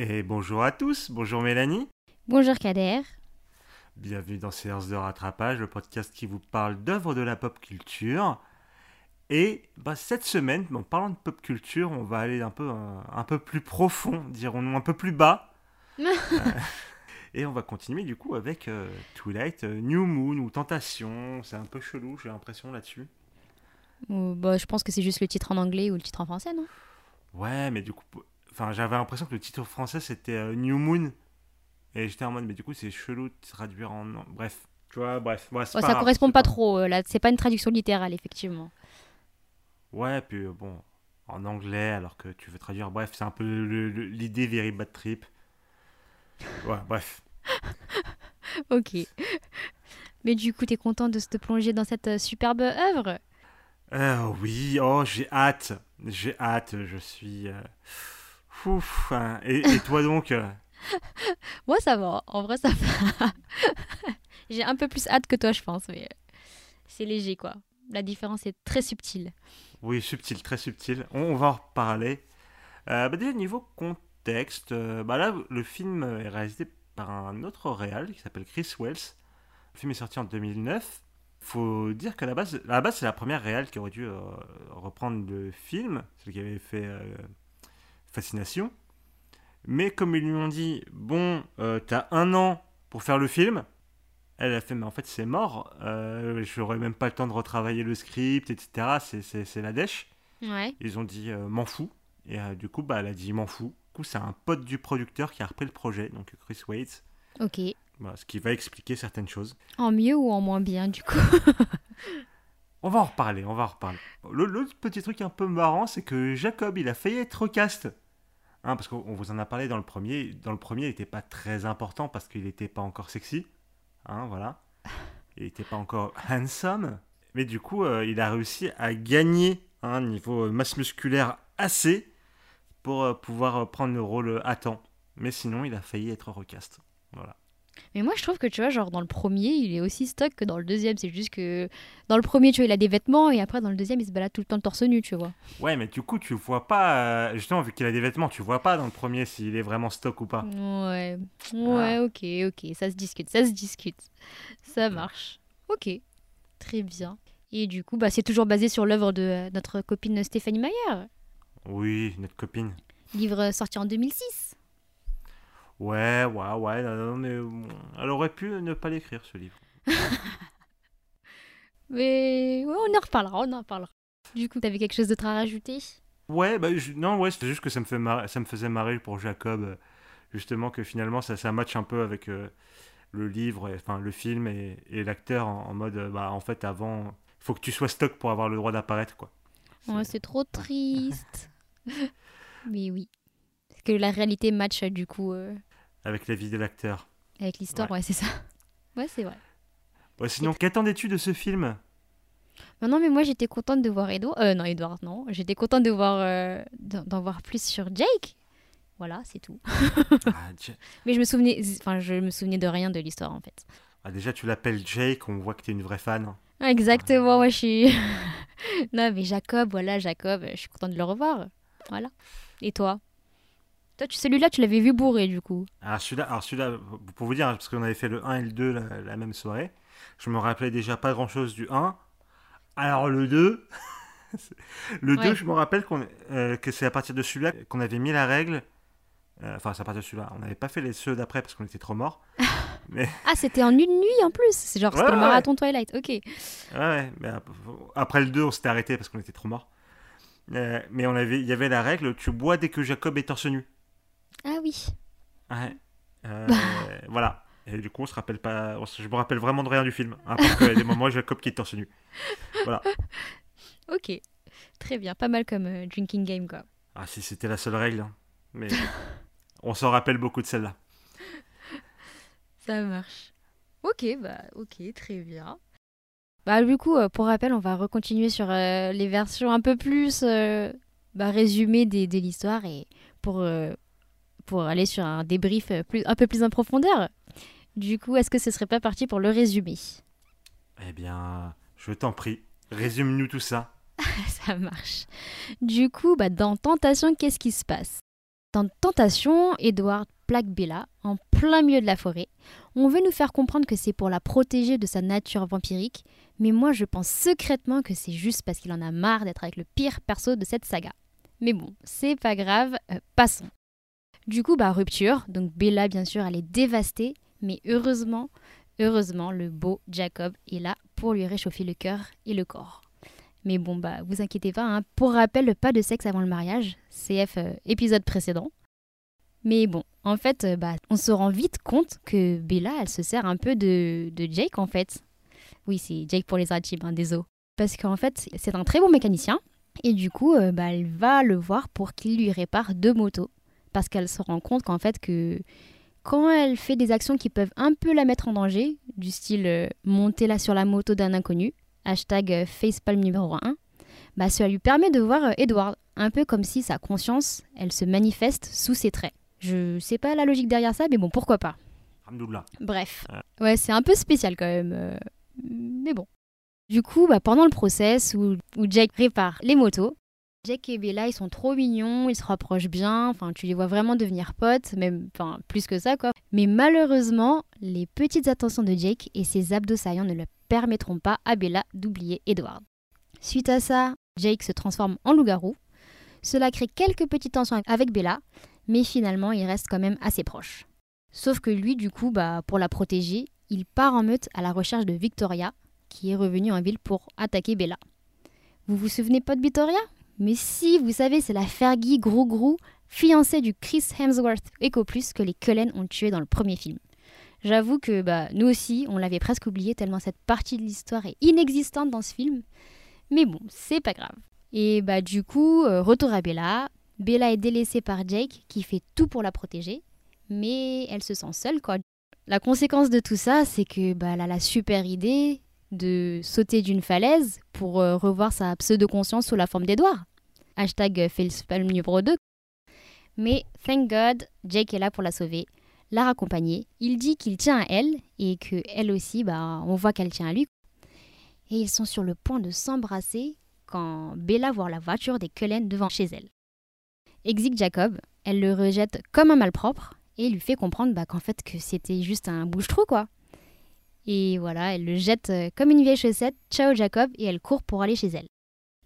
Et bonjour à tous, bonjour Mélanie. Bonjour Kader. Bienvenue dans Séance de rattrapage, le podcast qui vous parle d'œuvres de la pop culture. Et bah, cette semaine, en parlant de pop culture, on va aller un peu, un, un peu plus profond, dirons-nous, un peu plus bas. Euh, et on va continuer du coup avec euh, Twilight, euh, New Moon ou Tentation. C'est un peu chelou, j'ai l'impression là-dessus. Bah, je pense que c'est juste le titre en anglais ou le titre en français, non? Ouais, mais du coup, enfin, j'avais l'impression que le titre français c'était euh, New Moon. Et j'étais en mode, mais du coup, c'est chelou de traduire en. Bref, tu vois, bref. Ouais, Ça grave, correspond pas trop, euh, là. C'est pas une traduction littérale, effectivement. Ouais, puis euh, bon, en anglais, alors que tu veux traduire. Bref, c'est un peu l'idée Very Bad Trip. Ouais, bref. Ok. Mais du coup, t'es content de se plonger dans cette superbe œuvre? Euh, oui, oh, j'ai hâte. J'ai hâte, je suis. euh, Ouf, hein. et, et toi donc euh, Moi, ça va. En vrai, ça va. J'ai un peu plus hâte que toi, je pense, mais euh, c'est léger, quoi. La différence est très subtile. Oui, subtil, très subtil. On, va en reparler. Euh, bah déjà, niveau contexte, euh, bah là, le film est réalisé par un autre réal qui s'appelle Chris Wells. Le film est sorti en 2009. Faut dire qu'à la base, à la base, c'est la première réal qui aurait dû euh, reprendre le film, celle qui avait fait Fascination. Mais comme ils lui ont dit, bon, euh, t'as un an pour faire le film, elle a fait, mais en fait, c'est mort. Euh, J'aurais même pas le temps de retravailler le script, etc. C'est- la dèche. Ouais. Ils ont dit euh, m'en fous. Et du coup, bah, elle a dit m'en fous. Du coup, c'est un pote du producteur qui a repris le projet, donc Chris Waits. Ok. Voilà, ce qui va expliquer certaines choses. En mieux ou en moins bien, du coup On va en reparler, on va en reparler. Le- L'autre petit truc un peu marrant, c'est que Jacob, il a failli être recast. Hein, parce qu'on vous en a parlé dans le premier. Dans le premier, il n'était pas très important parce qu'il n'était pas encore sexy. Hein, voilà. Il n'était pas encore handsome. Mais du coup, euh, il a réussi à gagner un niveau euh, masse musculaire assez pour euh, pouvoir euh, prendre le rôle à temps. Mais sinon, il a failli être recast. Voilà. Mais moi, je trouve que tu vois, genre dans le premier, il est aussi stock que dans le deuxième. C'est juste que dans le premier, tu vois, il a des vêtements et après, dans le deuxième, il se balade tout le temps torse nu, tu vois. Ouais, mais du coup, tu vois pas. euh, justement, vu qu'il a des vêtements, tu vois pas dans le premier s'il est vraiment stock ou pas. Ouais, ouais, ok, ok, ça se discute, ça se discute. Ça marche. Ok, très bien. Et du coup, bah, c'est toujours basé sur l'œuvre de euh, notre copine Stéphanie Mayer. Oui, notre copine. Livre sorti en 2006. Ouais, ouais, ouais, non, non, mais bon, elle aurait pu ne pas l'écrire ce livre. Mais ouais, on en reparlera, on en reparlera. Du coup, t'avais quelque chose d'autre à rajouter? Ouais, bah je- non, ouais, c'était juste que ça me, fait ça me faisait marrer pour Jacob, euh, justement, que finalement ça, ça match un peu avec euh, le livre, et- enfin le film et, et l'acteur en, en mode, euh, bah en fait, avant, faut que tu sois stock pour avoir le droit d'apparaître, quoi. Ouais, c'est trop triste. Mais oui. Parce que la réalité match, euh, du coup, euh, Avec la vie de l'acteur. avec l'histoire, ouais, c'est ça. Ouais, c'est vrai. Sinon, qu'attendais-tu de ce film? Non, non, mais moi j'étais contente de voir Edouard. Euh, non, Edouard, non. J'étais contente de voir, euh, d'en voir plus sur Jake. Voilà, c'est tout. Ah, Mais je me souvenais, enfin, je me souvenais de rien de l'histoire en fait. ah, Déjà, tu l'appelles Jake, on voit que t'es une vraie fan. Exactement, moi je suis. non, mais Jacob, voilà, Jacob, je suis contente de le revoir. Voilà. Et toi? Toi, celui-là, tu l'avais vu bourré du coup. Alors celui-là, alors celui-là, pour vous dire, parce qu'on avait fait le 1 et le 2 la, la même soirée, je me rappelais déjà pas grand-chose du 1. Alors le 2, le 2, Ouais. je me rappelle qu'on, euh, que c'est à partir de celui-là qu'on avait mis la règle. euh, Enfin, c'est à partir de celui-là. On n'avait pas fait les ceux d'après parce qu'on était trop morts. Mais Ah, c'était en une nuit en plus. C'est genre, Ouais, c'était le marathon Twilight. Ok. ouais, mais ap- après le 2, on s'était arrêté parce qu'on était trop morts. Euh, mais on avait, il y avait la règle, tu bois dès que Jacob est torse nu. Ah oui. Ouais. Euh, voilà. Et du coup, on se rappelle pas. se- Je me rappelle vraiment de rien du film. À part qu'il y a des moments où Jacob qui est torse nu. Voilà. Ok. Très bien. Pas mal comme euh, drinking game quoi. Ah, si c'était la seule règle. hein. Mais on s'en rappelle beaucoup de celle-là. Ça marche. Ok, bah ok, très bien. Bah du coup, euh, pour rappel, on va recontinuer sur euh, les versions un peu plus bah, résumées des, de l'histoire et pour, pour aller sur un débrief euh, plus, un peu plus en profondeur. Du coup, est-ce que ce serait pas parti pour le résumé? Eh bien, je t'en prie, résume-nous tout ça. Ça marche. Du coup, bah, dans Tentation, qu'est-ce qui se passe? Dans Tentation, Edward plaque Bella en plein milieu de la forêt. On veut nous faire comprendre que c'est pour la protéger de sa nature vampirique, mais moi je pense secrètement que c'est juste parce qu'il en a marre d'être avec le pire perso de cette saga. Mais bon, c'est pas grave, euh, passons. Du coup, bah rupture, donc Bella bien sûr elle est dévastée, mais heureusement, heureusement le beau Jacob est là pour lui réchauffer le cœur et le corps. Mais bon, bah vous inquiétez pas, hein. pour rappel, pas de sexe avant le mariage, CF euh, épisode précédent. Mais bon, en fait, euh, bah, on se rend vite compte que Bella, elle se sert un peu de, Jake en fait. Oui, c'est Jake pour les intimes, hein, désolé. Parce qu'en fait, c'est un très bon mécanicien. Et du coup, euh, bah, elle va le voir pour qu'il lui répare deux motos. Parce qu'elle se rend compte qu'en fait, que quand elle fait des actions qui peuvent un peu la mettre en danger, du style euh, monter là sur la moto d'un inconnu, hashtag facepalm numéro 1, bah, cela lui permet de voir Edward, un peu comme si sa conscience, elle se manifeste sous ses traits. Je sais pas la logique derrière ça, mais bon, pourquoi pas. Bref. Ouais, c'est un peu spécial quand même. Euh, mais bon. Du coup, bah, pendant le process où, où Jake répare les motos, Jake et Bella, ils sont trop mignons, ils se rapprochent bien, enfin, tu les vois vraiment devenir potes, même, enfin, plus que ça, quoi. Mais malheureusement, les petites attentions de Jake et ses abdos saillants ne le permettront pas à Bella d'oublier Edward. Suite à ça, Jake se transforme en loup-garou. Cela crée quelques petites tensions avec Bella, mais finalement il reste quand même assez proche. Sauf que lui, du coup, bah, pour la protéger, il part en meute à la recherche de Victoria, qui est revenue en ville pour attaquer Bella. Vous vous souvenez pas de Victoria? Mais si, vous savez, c'est la Fergie Gros Gros, fiancée du Chris Hemsworth Echo Plus que les Cullen ont tué dans le premier film. J'avoue que bah, nous aussi, on l'avait presque oublié tellement cette partie de l'histoire est inexistante dans ce film. Mais bon, c'est pas grave. Et bah du coup, euh, retour à Bella, Bella est délaissée par Jake qui fait tout pour la protéger, mais elle se sent seule quoi. La conséquence de tout ça, c'est que bah, a la super idée de sauter d'une falaise pour euh, revoir sa pseudo-conscience sous la forme d'Edouard. Hashtag Facepalm numéro 2. Mais thank God, Jake est là pour la sauver, la raccompagner. Il dit qu'il tient à elle et que elle aussi, bah, on voit qu'elle tient à lui. Et ils sont sur le point de s'embrasser quand Bella voit la voiture des Cullen devant chez elle. Exig Jacob, elle le rejette comme un malpropre et lui fait comprendre bah, qu'en fait que c'était juste un bouche-trou quoi. Et voilà, elle le jette euh, comme une vieille chaussette, ciao Jacob, et elle court pour aller chez elle.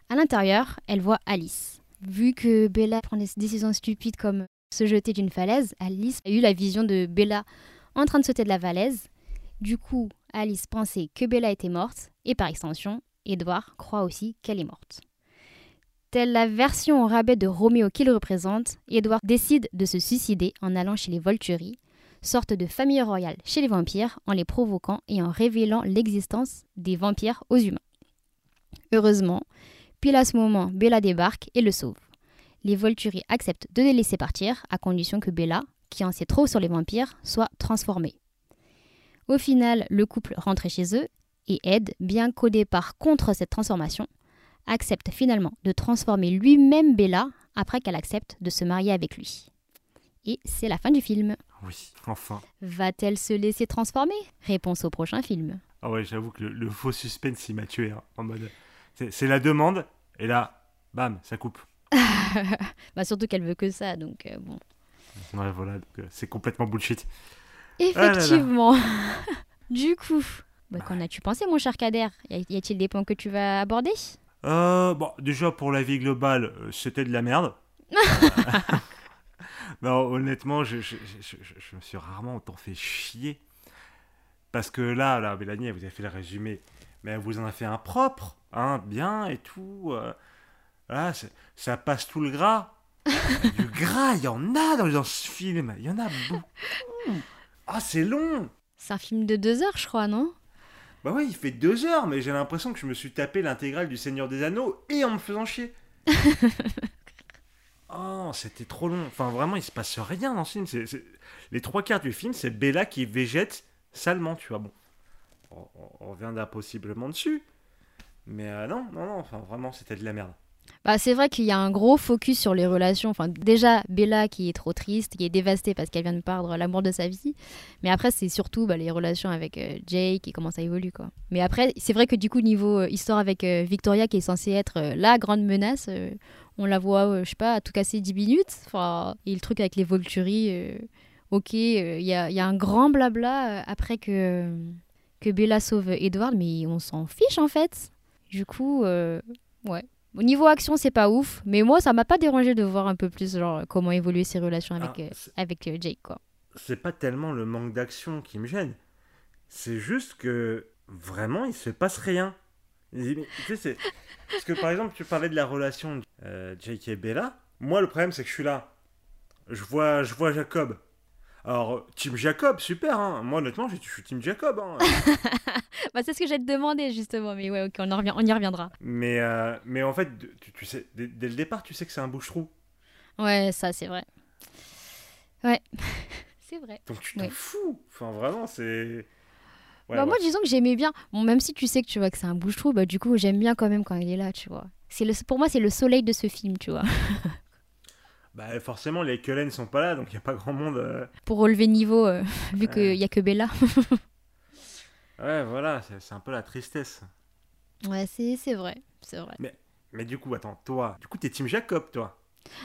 À l'intérieur, elle voit Alice. Vu que Bella prend des décisions stupides comme se jeter d'une falaise, Alice a eu la vision de Bella en train de sauter de la falaise. Du coup, Alice pensait que Bella était morte, et par extension, Edward croit aussi qu'elle est morte. Telle la version au rabais de Roméo qu'il représente, Edward décide de se suicider en allant chez les Volturi, sorte de famille royale chez les vampires, en les provoquant et en révélant l'existence des vampires aux humains. Heureusement, pile à ce moment, Bella débarque et le sauve. Les Volturi acceptent de les laisser partir, à condition que Bella, qui en sait trop sur les vampires, soit transformée. Au final, le couple rentre chez eux et Ed, bien qu'au départ contre cette transformation, accepte finalement de transformer lui-même Bella après qu'elle accepte de se marier avec lui. Et c'est la fin du film. Oui, enfin. Va-t-elle se laisser transformer? Réponse au prochain film. Ah ouais, j'avoue que le, faux suspense, il m'a tué. Hein, en mode, c'est la demande, et là, bam, ça coupe. bah surtout qu'elle veut que ça, donc euh, bon. Ouais, voilà, euh, c'est complètement bullshit. Effectivement. du coup, bah, qu'en as-tu pensé, mon cher Kader? Y a-t-il des points que tu vas aborder? Euh, bon, déjà pour la vie globale, euh, c'était de la merde. non, honnêtement, je, je, me suis rarement autant fait chier. Parce que là, là, Mélanie, vous avez fait le résumé, mais elle vous en a fait un propre, hein, bien et tout. Euh, ça passe tout le gras. du gras, il y en a dans, dans ce film, il y en a beaucoup. Ah, c'est long. C'est un film de deux heures, je crois, non? Bah ouais, il fait deux heures, mais j'ai l'impression que je me suis tapé l'intégrale du Seigneur des Anneaux et en me faisant chier. oh, c'était trop long. Enfin, vraiment, il se passe rien dans ce film. Les trois quarts du film, c'est Bella qui végète salement, tu vois. Bon, on, reviendra possiblement dessus. Mais euh, non, non, non, enfin, vraiment, c'était de la merde. Bah, c'est vrai qu'il y a un gros focus sur les relations. Enfin, déjà, Bella qui est trop triste, qui est dévastée parce qu'elle vient de perdre l'amour de sa vie. Mais après, c'est surtout bah, les relations avec euh, Jake et comment ça évolue. Quoi. Mais après, c'est vrai que du coup, niveau euh, histoire avec euh, Victoria, qui est censée être la grande menace, on la voit, euh, je sais pas, à tout casser 10 minutes. Enfin, et le truc avec les Volturi, euh, ok, il y, a, y a un grand blabla euh, après que, que Bella sauve Edward, mais on s'en fiche en fait. Du coup, euh, ouais. Au niveau action, c'est pas ouf, mais moi, ça m'a pas dérangé de voir un peu plus genre comment évoluer ses relations avec, Ah, euh, avec euh, Jake, quoi. c'est pas tellement le manque d'action qui me gêne. C'est juste que vraiment il se passe rien. Tu sais, c'est- Parce que par exemple, tu parlais de la relation euh, Jake et Bella. Moi, le problème, c'est que je suis là. Je vois, je vois Jacob. Alors, Team Jacob, super. Hein. Moi, honnêtement, je je suis Team Jacob. Hein. Bah, c'est ce que j'allais te demander justement, mais ouais, ok, on, en revient, on y reviendra. mais, euh, mais en fait, tu, tu sais, dès, dès le départ, tu sais que c'est un bouche-trou. Ouais, ça, c'est vrai. Ouais, c'est vrai. Donc tu t'en Ouais. fous. Enfin, vraiment, c'est. Ouais, bah, ouais. moi, disons que j'aimais bien. Bon, même si tu sais que tu vois que c'est un bouche-trou, bah, du coup, j'aime bien quand même quand il est là, tu vois. C'est le, pour moi, c'est le soleil de ce film, tu vois. Bah, forcément, les Cullen sont pas là, donc il n'y a pas grand monde. euh, Pour relever niveau, euh, vu qu'il Ouais. y a que Bella. Ouais, voilà, c'est un peu la tristesse. ouais, c'est c'est vrai, c'est vrai. Mais du coup, attends, toi, du coup, t'es Team Jacob, toi.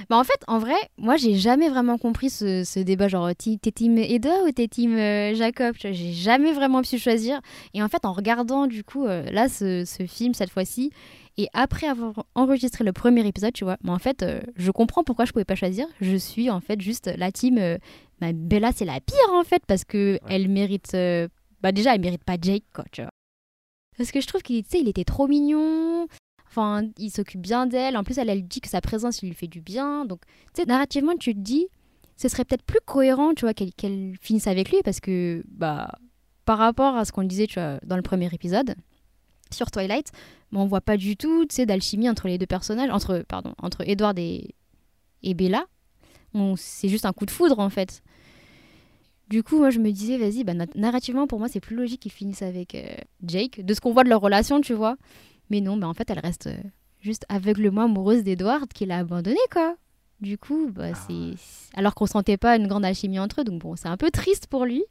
Bah, en fait, en vrai, moi, j'ai jamais vraiment compris ce, ce débat, genre, t'es team Eda ou t'es team euh, Jacob J'ai jamais vraiment pu choisir. Et en fait, en regardant, du coup, euh, là, ce, ce film, cette fois-ci, et après avoir enregistré le premier épisode, tu vois, mais en fait, euh, je comprends pourquoi je pouvais pas choisir. Je suis, en fait, juste la team... bah, Bella, c'est la pire, en fait, parce que elle mérite... bah, déjà, elle mérite pas Jake, quoi, tu vois. Parce que je trouve qu'il il était trop mignon. Il s'occupe bien d'elle. En plus, elle, elle dit que sa présence, lui fait du bien. Donc, tu sais, narrativement, tu te dis, ce serait peut-être plus cohérent, tu vois, qu'elle finisse avec lui, parce que, bah, par rapport à ce qu'on disait, tu vois, dans le premier épisode, sur Twilight, bah, on voit pas du tout, tu sais, d'alchimie entre les deux personnages, entre, pardon, entre Edward et, Bella. C'est juste un coup de foudre, en fait. Du coup, moi, je me disais, vas-y, bah, na- narrativement, pour moi, c'est plus logique qu'ils finissent avec euh, Jake, de ce qu'on voit de leur relation, tu vois. Mais non, bah, en fait, elle reste euh, juste aveuglement amoureuse d'Edward, qu'il a abandonné, quoi. Du coup, bah, Ah c'est... Alors qu'on sentait pas une grande alchimie entre eux, donc bon, c'est un peu triste pour lui.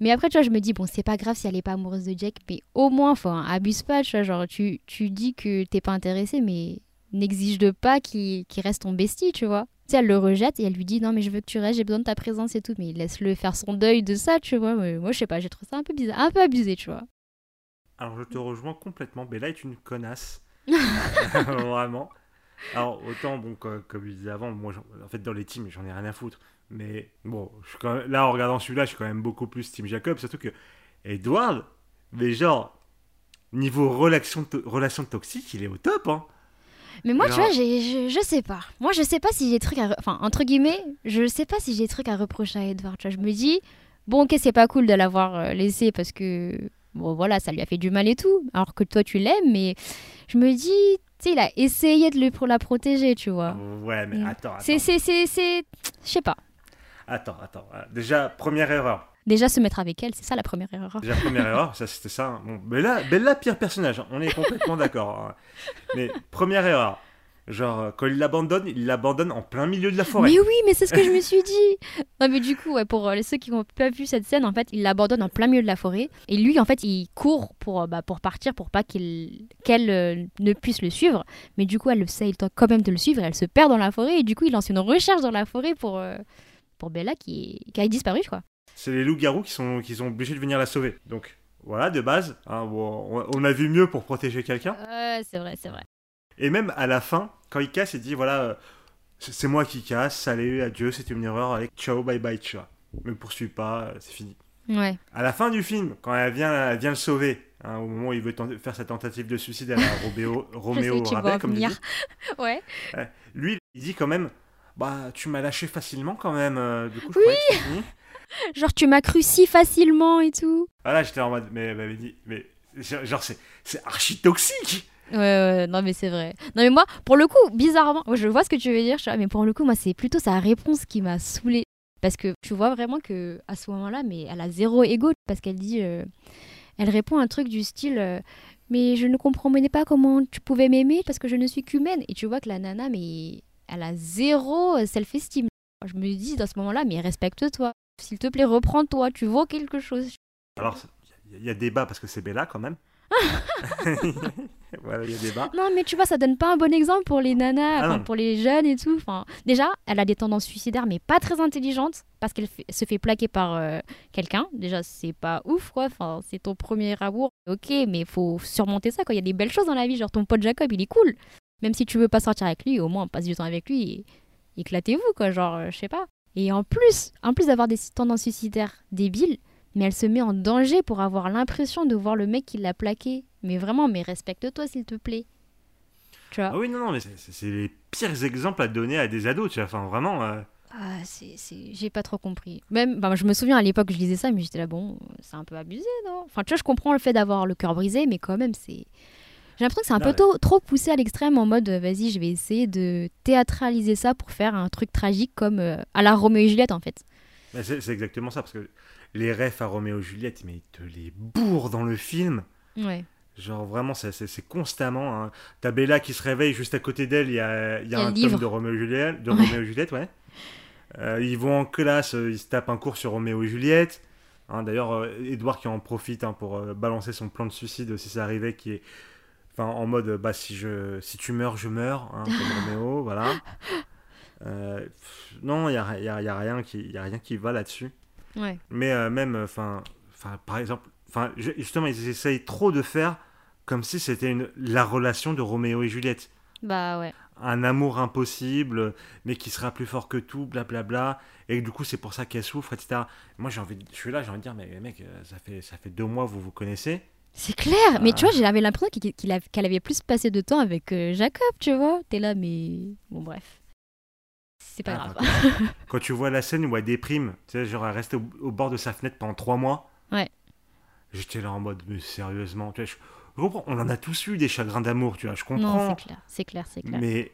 Mais après, tu vois, je me dis, bon, c'est pas grave si elle est pas amoureuse de Jake, mais au moins, enfin, abuse pas, tu vois, genre, tu, tu dis que t'es pas intéressé, mais n'exige de pas qu'il qu'il reste ton bestie, tu vois. Tu sais, elle le rejette et elle lui dit, non, mais je veux que tu restes, j'ai besoin de ta présence et tout, mais laisse-le faire son deuil de ça, tu vois. Mais moi, je sais pas, j'ai trouvé ça un peu bizarre, un peu abusé, tu vois. Alors, je te rejoins complètement. Bella est une connasse. Vraiment. Alors, autant, bon, co- comme, je disais avant, moi, en fait, dans les teams, j'en ai rien à foutre. Mais bon, je suis quand même- là, en regardant celui-là, je suis quand même beaucoup plus Team Jacob. Surtout que Edward, mais genre, niveau relation, relation toxique, il est au top. Hein. Mais moi, Alors- tu vois, je, je sais pas. Moi, je sais pas si j'ai des trucs à. re- Enfin, entre guillemets, je sais pas si j'ai des trucs à reprocher à Edward. Tu vois, je me dis, bon, ok, c'est pas cool de l'avoir euh, laissé parce que. Bon, voilà, ça lui a fait du mal et tout. Alors que toi, tu l'aimes, mais je me dis, tu sais, il a essayé de pour la protéger, tu vois. Ouais, mais Mm. attends, attends. C'est. c'est- c'est- c'est- Je sais pas. Attends, attends. Euh, Déjà, première erreur. Déjà, se mettre avec elle, c'est ça la première erreur. Déjà, première erreur, ça c'était ça. hein. Bon, Bella, Bella, pire personnage, on est complètement d'accord. hein. Mais première erreur, genre, euh, quand il l'abandonne, il l'abandonne en plein milieu de la forêt. Mais oui, mais c'est ce que je me suis dit. Non, mais du coup, ouais, pour euh, ceux qui n'ont pas vu cette scène, en fait, il l'abandonne en plein milieu de la forêt. Et lui, en fait, il court pour, euh, bah, pour partir, pour pas qu'il qu'elle euh, ne puisse le suivre. Mais du coup, elle essaye quand même de le suivre et elle se perd dans la forêt. Et du coup, il lance une recherche dans la forêt pour, pour Bella qui, est- qui a disparu, quoi. C'est les loups-garous qui sont, qui sont obligés de venir la sauver. Donc, voilà, de base, hein, bon, on, a vu mieux pour protéger quelqu'un. C'est vrai, c'est vrai. Et même à la fin, quand il casse, il dit voilà, euh, c'est moi qui casse, salut, adieu, c'était une erreur, allez, ciao, bye bye, tu vois. Me poursuis pas, euh, c'est fini. Ouais. À la fin du film, quand elle vient, elle vient le sauver, hein, au moment où il veut faire sa tentative de suicide à la Roméo, Roméo en comme il dit, Ouais. lui, il dit quand même Bah, tu m'as lâché facilement quand même, euh, du coup, je Oui. que fini. Genre, tu m'as cru si facilement et tout. Ah là, j'étais en mode Mais, mais, mais, mais genre, c'est c'est archi toxique Ouais, ouais, non, mais c'est vrai. Non, mais moi, pour le coup, bizarrement, je vois ce que tu veux dire, mais pour le coup, moi, c'est plutôt sa réponse qui m'a saoulée. Parce que tu vois vraiment que à ce moment-là, mais elle a zéro ego, parce qu'elle dit. euh, elle répond un truc du style. euh, mais je ne comprenais pas comment tu pouvais m'aimer parce que je ne suis qu'humaine. Et tu vois que la nana, mais elle a zéro self-esteem. Je me dis dans ce moment-là, mais respecte-toi. S'il te plaît, reprends-toi. Tu vaux quelque chose. Alors, il y, a débat parce que c'est Bella quand même. voilà, il y a débat. Non, mais tu vois, ça donne pas un bon exemple pour les nanas, Ah pour les jeunes et tout. Enfin, déjà, elle a des tendances suicidaires, mais pas très intelligentes, parce qu'elle se fait plaquer par euh, quelqu'un. Déjà, c'est pas ouf, quoi. Enfin, c'est ton premier amour. Ok, mais il faut surmonter ça, quoi. Il y a des belles choses dans la vie. Genre, ton pote Jacob, il est cool. Même si tu veux pas sortir avec lui, au moins, passe du temps avec lui et éclatez-vous, quoi. Genre, euh, je sais pas. Et en plus, en plus d'avoir des tendances suicidaires débiles, mais elle se met en danger pour avoir l'impression de voir le mec qui l'a plaqué. Mais vraiment, mais respecte-toi, s'il te plaît. Tu vois Ah oui, non, non, mais c'est- les pires exemples à donner à des ados, tu vois. Enfin, vraiment. euh, Ah, c'est. J'ai pas trop compris. Même, bah, je me souviens à l'époque, je lisais ça, mais j'étais là, bon, c'est un peu abusé, non? Enfin, tu vois, je comprends le fait d'avoir le cœur brisé, mais quand même, c'est. J'ai l'impression que c'est un Non, peu tôt- trop poussé à l'extrême en mode, vas-y, je vais essayer de théâtraliser ça pour faire un truc tragique comme euh, à la Roméo et Juliette, en fait. bah, c'est c'est exactement ça, parce que les refs à Roméo et Juliette, mais ils te les bourrent dans le film. Ouais. Genre vraiment, c'est- c'est c'est constamment. Hein. T'as Bella qui se réveille juste à côté d'elle, il y a, y a Il y a un livre. tome de Roméo et Juliette. De Ouais. Roméo et Juliette ouais. Euh, ils vont en classe, euh, ils se tapent un cours sur Roméo et Juliette. Hein, D'ailleurs, euh, Edouard qui en profite hein, pour euh, balancer son plan de suicide si ça arrivait, qui est enfin, en mode euh, bah, si, je, si tu meurs, je meurs, hein, comme Roméo, voilà. Euh, pff, non, il n'y a, y a- y a rien qui y a rien qui va là-dessus. Ouais. Mais euh, même, enfin, enfin, par exemple, enfin, justement, ils essayent trop de faire comme si c'était une la relation de Roméo et Juliette, Bah ouais. un amour impossible, mais qui sera plus fort que tout, blablabla. Et du coup, c'est pour ça qu'elle souffre, etc. Moi, j'ai envie, de- je suis là, j'ai envie de dire, mais mec, euh, ça fait ça fait deux mois, vous vous connaissez. C'est clair, mais tu vois, j'avais l'impression qu'elle avait plus passé de temps avec euh, Jacob, tu vois. T'es là, mais. Bon, bref. C'est pas Ah, grave. Quand tu vois la scène où elle déprime, tu sais, genre elle reste au, au bord de sa fenêtre pendant trois mois. Ouais. J'étais là en mode, mais sérieusement, tu vois, je, je comprends, on en a tous eu des chagrins d'amour, tu vois, je comprends. Non, c'est clair, c'est clair, c'est clair. Mais,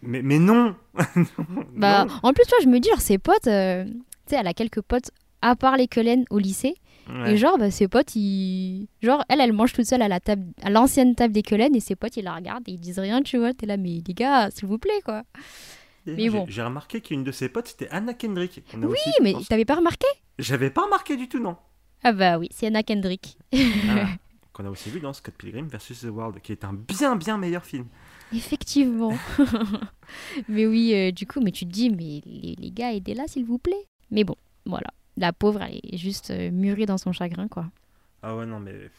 mais, mais non Bah, Non. en plus, tu vois, je me dis, genre, ses potes, euh, tu sais, elle a quelques potes, à part les Cullen au lycée. Ouais. Et genre, bah, ses potes, ils. Genre, elle, elle mange toute seule à la table, à l'ancienne table des Cullen, et ses potes, ils la regardent et ils disent rien, tu vois. T'es là, mais les gars, s'il vous plaît, quoi. Mais bon. J'ai remarqué qu'une de ses potes, c'était Anna Kendrick. On a Oui, aussi mais pensé- t'avais pas remarqué? J'avais pas remarqué du tout, non. Ah bah oui, c'est Anna Kendrick. Ah, Qu'on a aussi vu dans Scott Pilgrim vs. The World, qui est un bien, bien meilleur film. Effectivement. mais oui, euh, du coup, mais tu te dis, mais les, les gars, aidez-la, s'il vous plaît. Mais bon, voilà. La pauvre, elle est juste euh, mûrie dans son chagrin, quoi. Ah ouais, non, mais.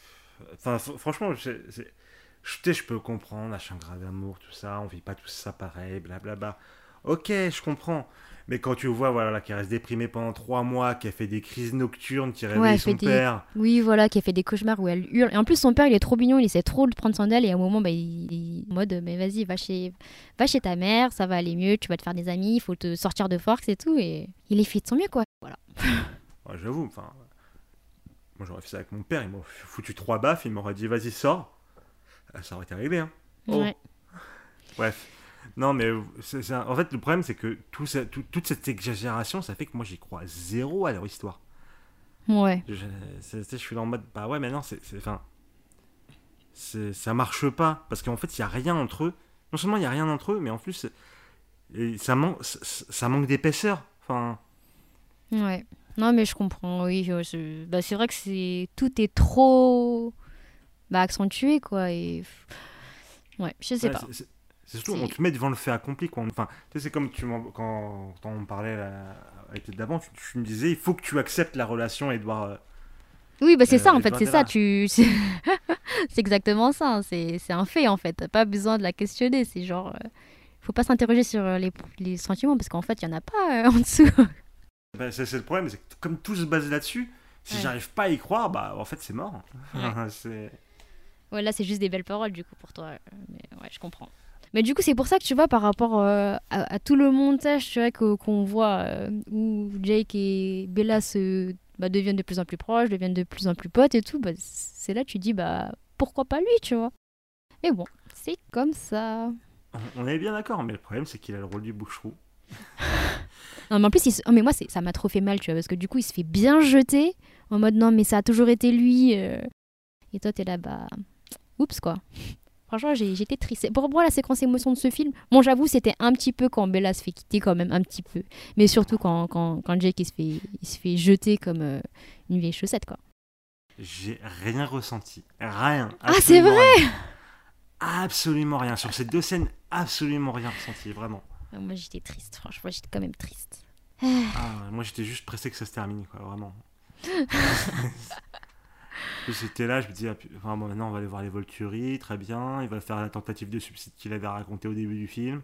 Enfin, fr- franchement, je, peux comprendre, un chagrin d'amour, tout ça, on vit pas tous ça pareil, blablabla. Ok, je comprends. Mais quand tu vois, voilà, qu'elle reste déprimée pendant trois mois, qu'elle fait des crises nocturnes, qui réveille son des- père. Oui, voilà, qui a fait des cauchemars où elle hurle. Et en plus, son père, il est trop mignon, il essaie trop de prendre soin d'elle. Et à un moment, bah, il est en mode, mais vas-y, va chez... va chez ta mère, ça va aller mieux, tu vas te faire des amis, il faut te sortir de force et tout. Et il est fait de son mieux, quoi. Voilà. Ouais, J'avoue, enfin. Moi, j'aurais fait ça avec mon père, il m'aurait foutu trois baffes, il m'aurait dit, vas-y, sors. Ah, Ça aurait été réglé, hein. Oh. Ouais. Bref. Non, mais c'est- c'est un- en fait, le problème, c'est que tout ça- tout- toute cette exagération, ça fait que moi, j'y crois zéro à leur histoire. Ouais. Je, suis là en mode, bah ouais, mais non, c'est, enfin, ça marche pas. Parce qu'en fait, il n'y a rien entre eux. Non seulement il n'y a rien entre eux, mais en plus, et ça, manque ça, ça manque d'épaisseur. Enfin, Ouais. Non, mais je comprends, oui. je- Bah, c'est vrai que c'est tout est trop bah, accentué, quoi. Et... Ouais, je sais ouais, pas. C'est- surtout, on te met devant le fait accompli. Quoi. Enfin, tu sais, c'est comme tu quand, quand on parlait là, avec les d'avant, tu, tu me disais, il faut que tu acceptes la relation, Edouard. euh, Oui, bah c'est Euh, ça, en fait, c'est ça. Tu... c'est exactement ça. hein, C'est un fait, en fait. T'as pas besoin de la questionner. C'est genre. euh, Faut pas s'interroger sur les, les sentiments parce qu'en fait, il y en a pas euh, en dessous. Ben, c'est, le problème, c'est que comme tout se base là-dessus, si Ouais. j'arrive pas à y croire, bah en fait c'est mort. Ouais. là, c'est juste des belles paroles, du coup, pour toi. Mais ouais, je comprends. Mais du coup, c'est pour ça que tu vois, par rapport euh, à, à tout le montage, tu vois, qu'on voit euh, où Jake et Bella se, bah, deviennent de plus en plus proches, deviennent de plus en plus potes et tout, bah, c'est là que tu dis, bah, pourquoi pas lui, tu vois. Mais bon, c'est comme ça. On est bien d'accord, mais le problème c'est qu'il a le rôle du boucherou. Non, mais en plus, il se- oh, mais moi, c'est- ça m'a trop fait mal, tu vois, parce que du coup, il se fait bien jeter en mode non, mais ça a toujours été lui. euh. Et toi, t'es là, bah, oups, quoi. Franchement, j'étais triste. Pour moi, la séquence émotion de ce film, bon, j'avoue, c'était un petit peu quand Bella se fait quitter, quand même, un petit peu. Mais surtout quand, quand, quand Jake, il se, fait, il se fait jeter comme euh, une vieille chaussette, quoi. J'ai rien ressenti. Rien. Ah, c'est rien. absolument rien. Sur ces deux scènes, absolument rien ressenti, vraiment. Ah, Moi, j'étais triste. Franchement, j'étais quand même triste. Ah, moi, j'étais juste pressé que ça se termine, quoi, vraiment. J'étais là, je me dis, ah, enfin, maintenant on va aller voir les Volturi, très bien. Il va faire la tentative de suicide qu'il avait raconté au début du film.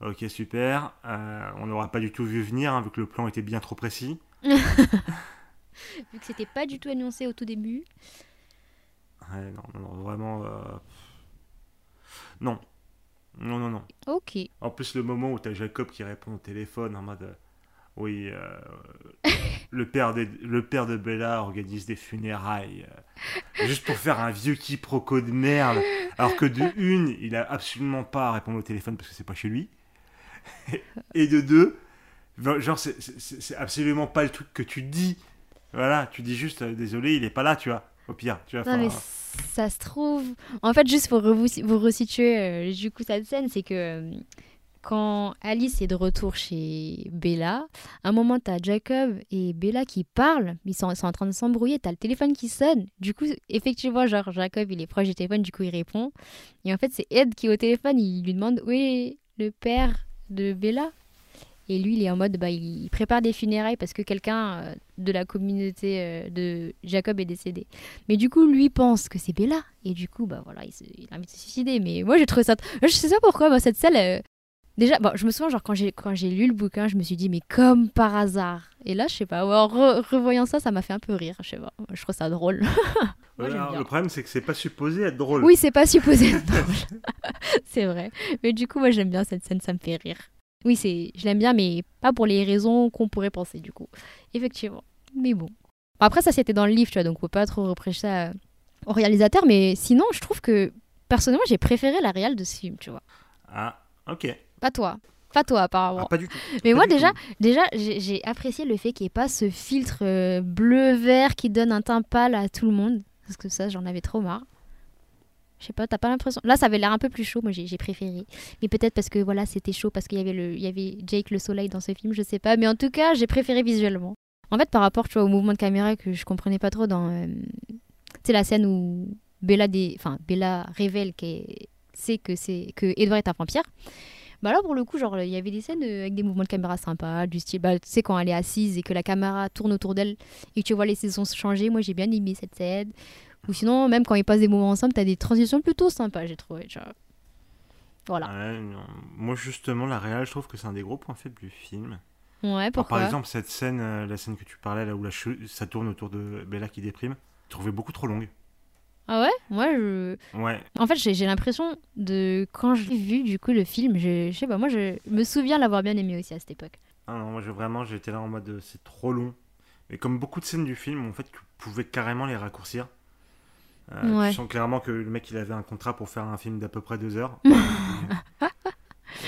Ok, super. Euh, on n'aura pas du tout vu venir, hein, vu que le plan était bien trop précis. Vu que c'était pas du tout annoncé au tout début. Ouais, non, non, vraiment. euh, Non. Non, non, non. Ok. En plus, le moment où tu as Jacob qui répond au téléphone en mode euh, Oui, euh, le, père de, le père de Bella organise des funérailles euh, juste pour faire un vieux quiproquo de merde. Alors que de une, il a absolument pas à répondre au téléphone parce que c'est pas chez lui. Et de deux, genre, c'est- absolument pas le truc que tu dis. Voilà, tu dis juste euh, Désolé, il est pas là, tu vois. Au pire, tu vois. Non, mais ça se trouve. En fait, juste pour vous, vous resituer euh, du coup cette scène, c'est que quand Alice est de retour chez Bella, à un moment, t'as Jacob et Bella qui parlent, ils sont, en train de s'embrouiller, t'as le téléphone qui sonne. Du coup, effectivement, genre, Jacob, il est proche du téléphone, du coup, il répond. Et en fait, c'est Ed qui est au téléphone, il lui demande où est le père de Bella? Et lui, il est en mode, bah, il prépare des funérailles parce que quelqu'un euh, de la communauté euh, de Jacob est décédé. Mais du coup, lui pense que c'est Bella. Et du coup, bah voilà, il, a envie de se suicider. Mais moi, j'ai trouvé ça. Je sais pas pourquoi, cette scène. Déjà, bon, je me souviens, genre, quand j'ai, quand j'ai lu le bouquin, je me suis dit, mais comme par hasard. Et là, je sais pas, en re- revoyant ça, ça m'a fait un peu rire. Je sais pas, je trouve ça drôle. Moi, bien. le problème, c'est que c'est pas supposé être drôle. Oui, c'est pas supposé être drôle. c'est vrai. Mais du coup, moi, j'aime bien cette scène, ça me fait rire. Oui, c'est, je l'aime bien, mais pas pour les raisons qu'on pourrait penser, du coup. Effectivement. Mais bon. Après, ça, c'était dans le livre, tu vois, donc on peut pas trop reprocher ça euh, au réalisateur. Mais sinon, je trouve que, personnellement, j'ai préféré la réal de ce film, tu vois. Ah, ok. Pas toi. Pas toi, apparemment. Ah, pas du tout. Mais Pas moi déjà, tout. déjà j'ai apprécié le fait qu'il n'y ait pas ce filtre euh, bleu-vert qui donne un teint pâle à tout le monde. Parce que ça, j'en avais trop marre. Je sais pas, t'as pas l'impression? Là, ça avait l'air un peu plus chaud, moi j'ai préféré. Mais peut-être parce que voilà, c'était chaud, parce qu'il y avait le, il y avait Jake le Soleil dans ce film, je sais pas. Mais en tout cas, j'ai préféré visuellement. En fait, par rapport, tu vois, au mouvement de caméra que je comprenais pas trop dans, euh, tu sais, la scène où Bella, des, enfin Bella révèle qu'elle sait que c'est que Edward est un vampire. Bah là, pour le coup, genre, il y avait des scènes euh, avec des mouvements de caméra sympas, du style, bah, tu sais, quand elle est assise et que la caméra tourne autour d'elle et que tu vois les saisons changer. Moi, j'ai bien aimé cette scène. Ou sinon, même quand ils passent des moments ensemble, t'as des transitions plutôt sympas, j'ai trouvé. tu vois. Voilà. Ouais. Moi, justement, la réal, je trouve que c'est un des gros points faibles du film. Ouais, Alors, pourquoi par exemple, cette scène, euh, la scène que tu parlais, là où la ça tourne autour de Bella qui déprime, je trouvais beaucoup trop longue. Ah ouais? Moi, je. Ouais, En fait, j'ai l'impression de. Quand j'ai vu, du coup, le film, je, je sais pas, moi, je me souviens l'avoir bien aimé aussi à cette époque. Ah non, moi, je, vraiment, j'étais là en mode euh, c'est trop long. Et comme beaucoup de scènes du film, en fait, tu pouvais carrément les raccourcir. Euh, Ouais. Tu sens clairement que le mec, il avait un contrat pour faire un film d'à peu près deux heures.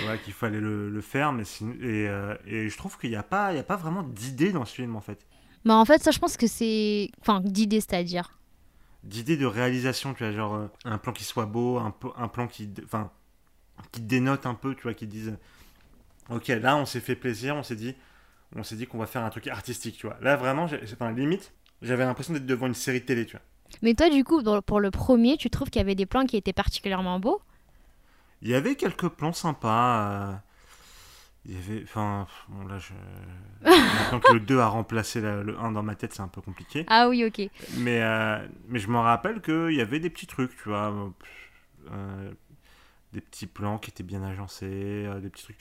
Ouais, qu'il fallait le, le faire, mais et, euh, et je trouve qu'il n'y a, pas- il y a pas vraiment d'idée dans ce film, en fait. Bah, en fait, ça, je pense que c'est. Enfin, d'idée, c'est-à-dire. D'idées de réalisation, tu vois, genre euh, un plan qui soit beau, un, un plan qui, enfin, qui dénote un peu, tu vois, qui dise, ok, là on s'est fait plaisir, on s'est dit, on s'est dit qu'on va faire un truc artistique, tu vois. Là vraiment, enfin, limite, j'avais l'impression d'être devant une série de télé, tu vois. Mais toi, du coup, pour le premier, tu trouves qu'il y avait des plans qui étaient particulièrement beaux? Il y avait quelques plans sympas. Il y avait, enfin, bon là, je... maintenant que le 2 a remplacé la- le 1 dans ma tête, c'est un peu compliqué. Ah oui, ok. Mais, euh, mais je me rappelle qu'il y avait des petits trucs, tu vois. euh, euh, des petits plans qui étaient bien agencés, euh, des petits trucs.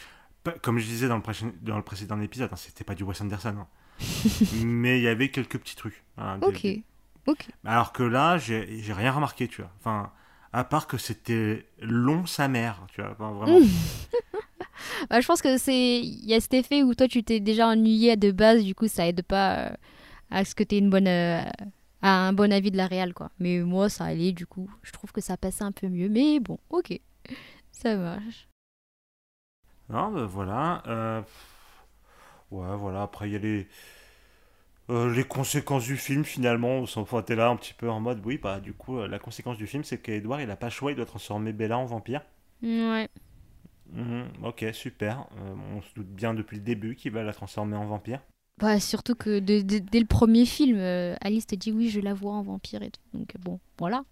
Comme je disais dans le, précé- dans le précédent épisode, hein, c'était pas du Wes Anderson. hein. mais il y avait quelques petits trucs. hein, des- Ok. Ok. Alors que là, j'ai rien remarqué, tu vois. Enfin, à part que c'était long sa mère, tu vois. Enfin, vraiment. Bah, je pense que c'est. Il y a cet effet où toi, tu t'es déjà ennuyé de base, du coup, ça aide pas euh, à ce que tu une bonne. euh, à un bon avis de la réal, quoi. Mais moi, ça allait, du coup. Je trouve que ça passait un peu mieux. Mais bon, ok. Ça marche. Non, ben voilà. euh, Ouais, voilà. Après, il y a les. euh, les conséquences du film finalement, on s'en là un petit peu en mode oui bah du coup la conséquence du film c'est qu'Edouard il a pas le choix, il doit transformer Bella en vampire. Ouais. Mhm, ok super, Euh, on se doute bien depuis le début qu'il va la transformer en vampire. Bah, surtout que de- de- dès le premier film, euh, Alice te dit oui, je la vois en vampire et tout. Donc bon, voilà.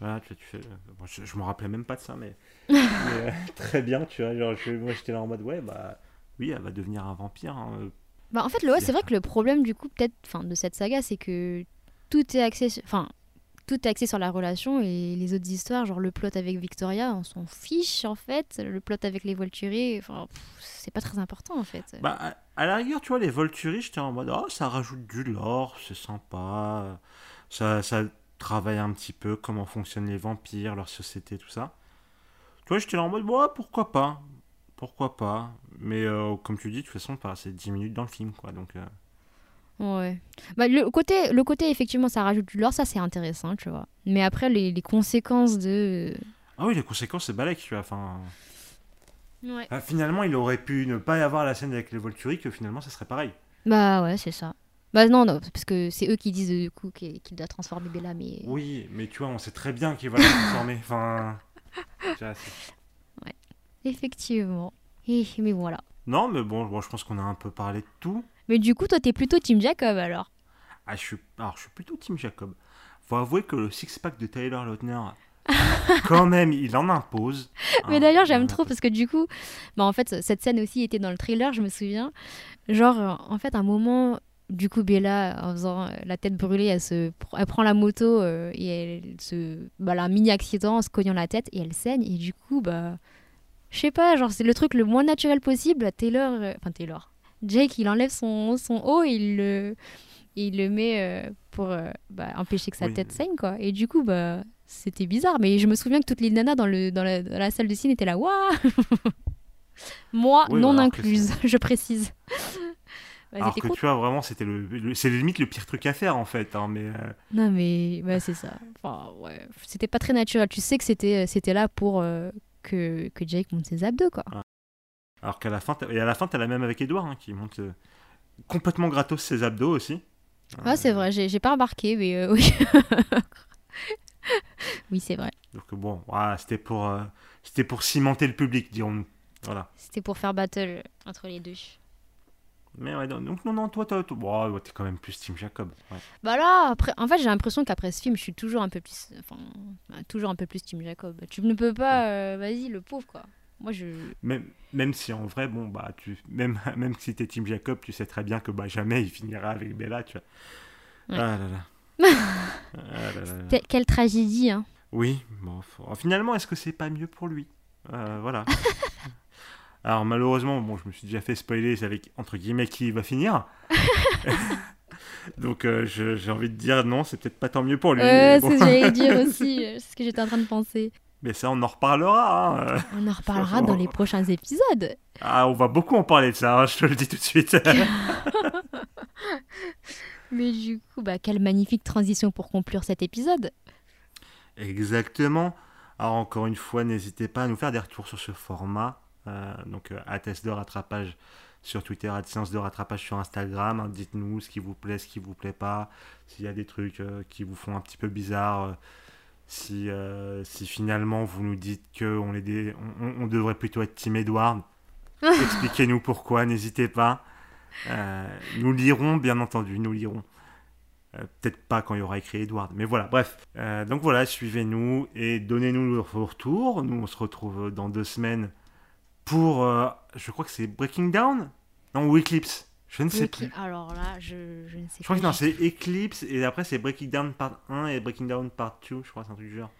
Voilà, tu, tu fais, euh, bon, je, je me rappelais même pas de ça, mais, mais, euh, très bien, tu vois. Genre, je- moi, j'étais là en mode, ouais, bah oui, elle va devenir un vampire. hein. Bah, en fait, le, ouais, c'est vrai que le problème du coup, peut-être, enfin, de cette saga, c'est que tout est axé, sur- enfin, tout est axé sur la relation et les autres histoires, genre le plot avec Victoria, on s'en fiche en fait. Le plot avec les Volturi, c'est pas très important en fait. Bah, à, la rigueur, tu vois, les Volturi, j'étais en mode, oh, ça rajoute du lore, c'est sympa. Ça, ça travaille un petit peu comment fonctionnent les vampires, leur société, tout ça. Tu vois, j'étais là en mode, ouais, pourquoi pas Pourquoi pas Mais euh, comme tu dis, de toute façon, c'est 10 minutes dans le film, quoi. Donc, euh, Ouais. Bah, le, côté, le côté, effectivement, ça rajoute du lore, ça c'est intéressant, tu vois. Mais après, les, les conséquences de. Ah oui, les conséquences, c'est balèque, tu vois. Enfin, Ouais. finalement, il aurait pu ne pas y avoir la scène avec les Volturi, que finalement, ça serait pareil. Bah ouais, c'est ça. Bah non, non, parce que c'est eux qui disent du coup qu'il doit transformer Bella, mais. Oui, mais tu vois, on sait très bien qu'il va la transformer. Enfin, vois, c'est- Effectivement. Et, mais voilà. non, mais bon, bon, je pense qu'on a un peu parlé de tout. Mais du coup, toi, t'es plutôt Team Jacob alors Ah, je suis, alors, je suis plutôt Team Jacob. Faut avouer que le six-pack de Taylor Lautner, quand même, il en impose. Mais Hein, d'ailleurs, il j'aime trop impose. parce que du coup, bah en fait, cette scène aussi était dans le trailer, je me souviens. Genre, en fait, un moment, du coup, Bella, en faisant euh, la tête brûlée, elle, se, elle prend la moto euh, et elle se. Bah, elle a un mini accident en se cognant la tête et elle saigne. Et du coup, bah. Je sais pas, genre, c'est le truc le moins naturel possible. Taylor. euh, Enfin, Taylor. Jake, il enlève son, son haut et il le. Il le met euh, pour euh, bah, empêcher que sa Oui. tête saigne, quoi. Et du coup, bah, c'était bizarre. Mais je me souviens que toutes les nanas dans, le, dans, la, dans la salle de ciné étaient là, waouh Moi, Oui, non incluse, je précise. Bah, Alors que cool. tu vois, vraiment, c'était le, le- c'est limite le pire truc à faire en fait. hein, mais euh, Non, mais ouais, c'est ça. Enfin, ouais. C'était pas très naturel. Tu sais que c'était c'était là pour euh, que, que Jake monte ses abdos, quoi. Alors qu'à la fin, et à la fin, t'as la même avec Edouard hein, qui monte euh, complètement gratos ses abdos aussi. Ah, c'est vrai, j'ai pas remarqué, mais euh, oui. oui, c'est vrai. Donc bon, voilà, c'était pour, euh, c'était pour cimenter le public, dirons-nous. Voilà. C'était pour faire battle entre les deux. Mais ouais, donc non, non, toi, toi, toi bon, ouais, t'es quand même plus Team Jacob. ouais. Bah là, après, en fait, j'ai l'impression qu'après ce film, je suis toujours un peu plus, enfin, toujours un peu plus Team Jacob. Tu ne peux pas, euh, vas-y, le pauvre, quoi. Moi, je. Même, même si en vrai, bon, bah, tu, même, même si t'es Team Jacob, tu sais très bien que bah, jamais il finira avec Bella, tu vois. Ouais. Ah là là. Ah là là là. Que- Quelle tragédie, hein. Oui, bon, faut- finalement, est-ce que c'est pas mieux pour lui? Euh, Voilà. Alors malheureusement, bon, je me suis déjà fait spoiler c'est avec entre guillemets qui va finir. Donc euh, j'ai envie de dire non, c'est peut-être pas tant mieux pour lui. Bon. c'est ce que j'allais dire aussi. euh, C'est ce que j'étais en train de penser. Mais ça, on en reparlera. hein. On en reparlera dans les prochains épisodes. Ah, on va beaucoup en parler de ça, hein, je te le dis tout de suite. Mais du coup, bah, quelle magnifique transition pour conclure cet épisode. Exactement. Alors encore une fois, n'hésitez pas à nous faire des retours sur ce format. Euh, donc euh, à test de rattrapage sur Twitter, à séance de rattrapage sur Instagram. hein. Dites-nous ce qui vous plaît, ce qui vous plaît pas. S'il y a des trucs euh, qui vous font un petit peu bizarre. Euh, si, euh, si finalement vous nous dites que on, on, devrait plutôt être Team Edward, expliquez-nous pourquoi, n'hésitez pas. Euh, nous lirons, bien entendu, nous lirons. Euh, Peut-être pas quand il y aura écrit Edward, mais voilà, bref. Donc voilà, suivez-nous et donnez-nous vos retours. Nous, on se retrouve dans deux semaines pour, je crois que c'est Breaking Down? Non, ou Eclipse? Je ne sais plus. Alors là, je, je ne sais Je crois que non, c'est Eclipse et après c'est Breaking Down part 1 et Breaking Down part 2, je crois, c'est un truc du genre.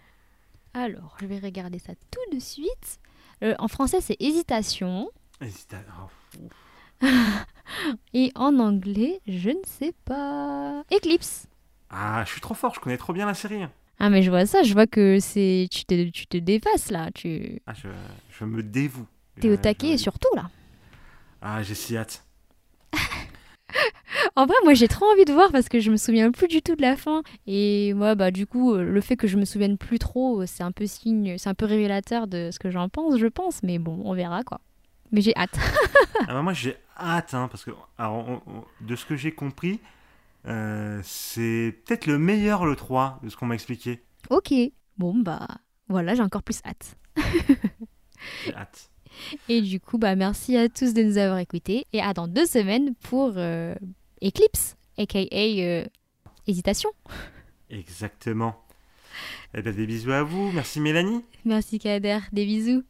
Alors, je vais regarder ça tout de suite. Euh, en français, c'est hésitation. Hésite à- oh. Et en anglais, je ne sais pas. Eclipse. Ah, je suis trop fort, je connais trop bien la série. Ah, mais je vois ça, je vois que c'est. Tu te, tu te dépasses là. Tu Ah, je, je me dévoue. es au taquet je- surtout là. Ah, j'ai si hâte. En vrai, moi j'ai trop envie de voir parce que je me souviens plus du tout de la fin. Et moi, bah du coup, euh, le fait que je me souvienne plus trop, euh, c'est un peu signe, c'est un peu révélateur de ce que j'en pense, je pense. Mais bon, on verra quoi. Mais j'ai hâte. Ah bah moi j'ai hâte, hein, parce que alors, on- on- de ce que j'ai compris, euh, c'est peut-être le meilleur le 3 de ce qu'on m'a expliqué. ok. Bon bah voilà, j'ai encore plus hâte. J'ai hâte. Et du coup, bah merci à tous de nous avoir écoutés. Et à dans deux semaines pour euh, Eclipse, aka euh, Hésitation. Exactement. Eh bien, des bisous à vous. Merci Mélanie. Merci Kader, des bisous.